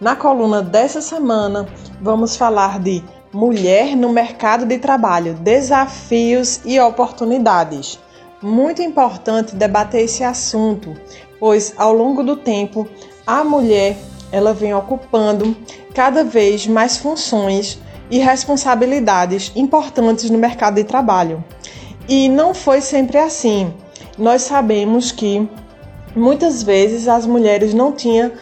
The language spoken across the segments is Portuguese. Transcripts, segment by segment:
Na coluna dessa semana, vamos falar de mulher no mercado de trabalho, desafios e oportunidades. Muito importante debater esse assunto, pois ao longo do tempo a mulher ela vem ocupando cada vez mais funções e responsabilidades importantes no mercado de trabalho. E não foi sempre assim. Nós sabemos que muitas vezes as mulheres não tinham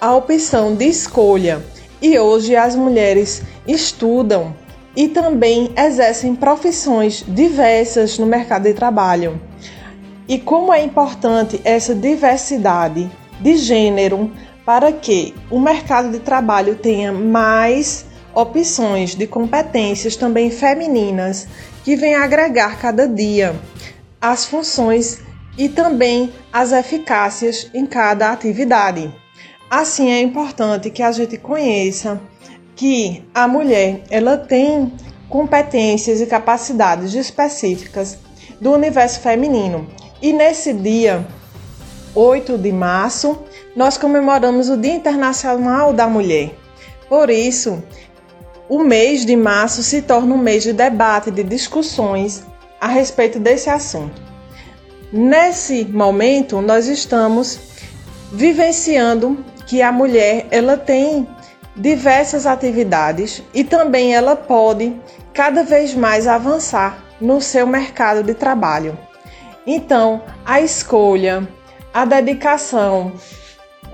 a opção de escolha e hoje as mulheres estudam e também exercem profissões diversas no mercado de trabalho. E como é importante essa diversidade de gênero para que o mercado de trabalho tenha mais opções de competências também femininas que venham agregar cada dia as funções e também as eficácias em cada atividade. Assim é importante que a gente conheça que a mulher ela tem competências e capacidades específicas do universo feminino. E nesse dia 8 de março, nós comemoramos o Dia Internacional da Mulher. Por isso, o mês de março se torna um mês de debate, de discussões a respeito desse assunto. Nesse momento, nós estamos vivenciando que a mulher ela tem diversas atividades e também ela pode cada vez mais avançar no seu mercado de trabalho. Então, a escolha, a dedicação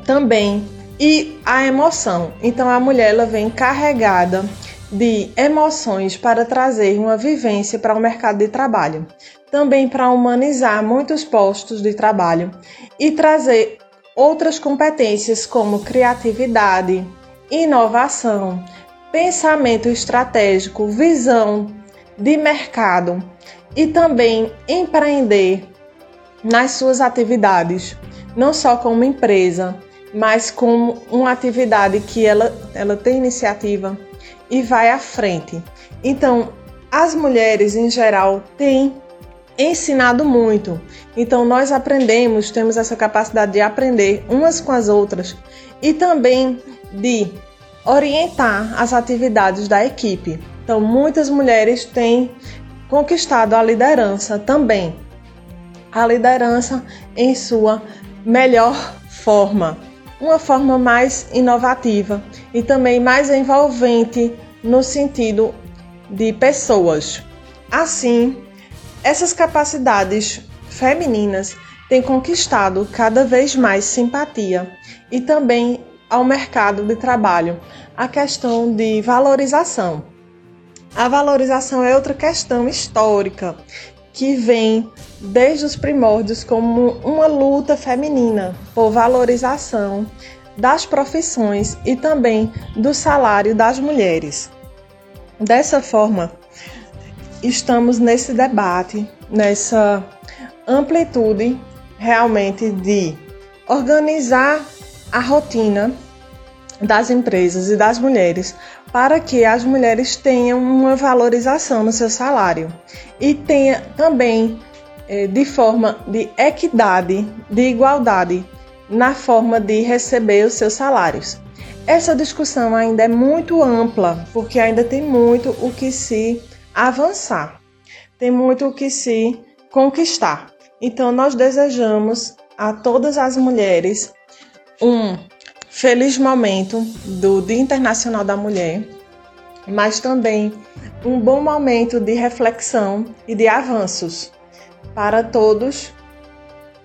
também e a emoção. Então, a mulher ela vem carregada de emoções para trazer uma vivência para o mercado de trabalho, também para humanizar muitos postos de trabalho e trazer outras competências como criatividade, inovação, pensamento estratégico, visão de mercado e também empreender nas suas atividades, não só como empresa, mas como uma atividade que ela, ela tem iniciativa e vai à frente. Então, as mulheres em geral têm ensinado muito. Então nós aprendemos, temos essa capacidade de aprender umas com as outras e também de orientar as atividades da equipe. Então muitas mulheres têm conquistado a liderança também. A liderança em sua melhor forma, uma forma mais inovativa e também mais envolvente no sentido de pessoas. Assim, essas capacidades femininas têm conquistado cada vez mais simpatia e também ao mercado de trabalho a questão de valorização. A valorização é outra questão histórica que vem desde os primórdios como uma luta feminina por valorização das profissões e também do salário das mulheres. Dessa forma, estamos nesse debate, nessa amplitude realmente de organizar a rotina das empresas e das mulheres para que as mulheres tenham uma valorização no seu salário e tenha também eh, de forma de equidade, de igualdade na forma de receber os seus salários. Essa discussão ainda é muito ampla, porque ainda tem muito o que se avançar. Tem muito o que se conquistar. Então, nós desejamos a todas as mulheres um feliz momento do Dia Internacional da Mulher, mas também um bom momento de reflexão e de avanços. Para todos,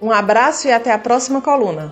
um abraço e até a próxima coluna.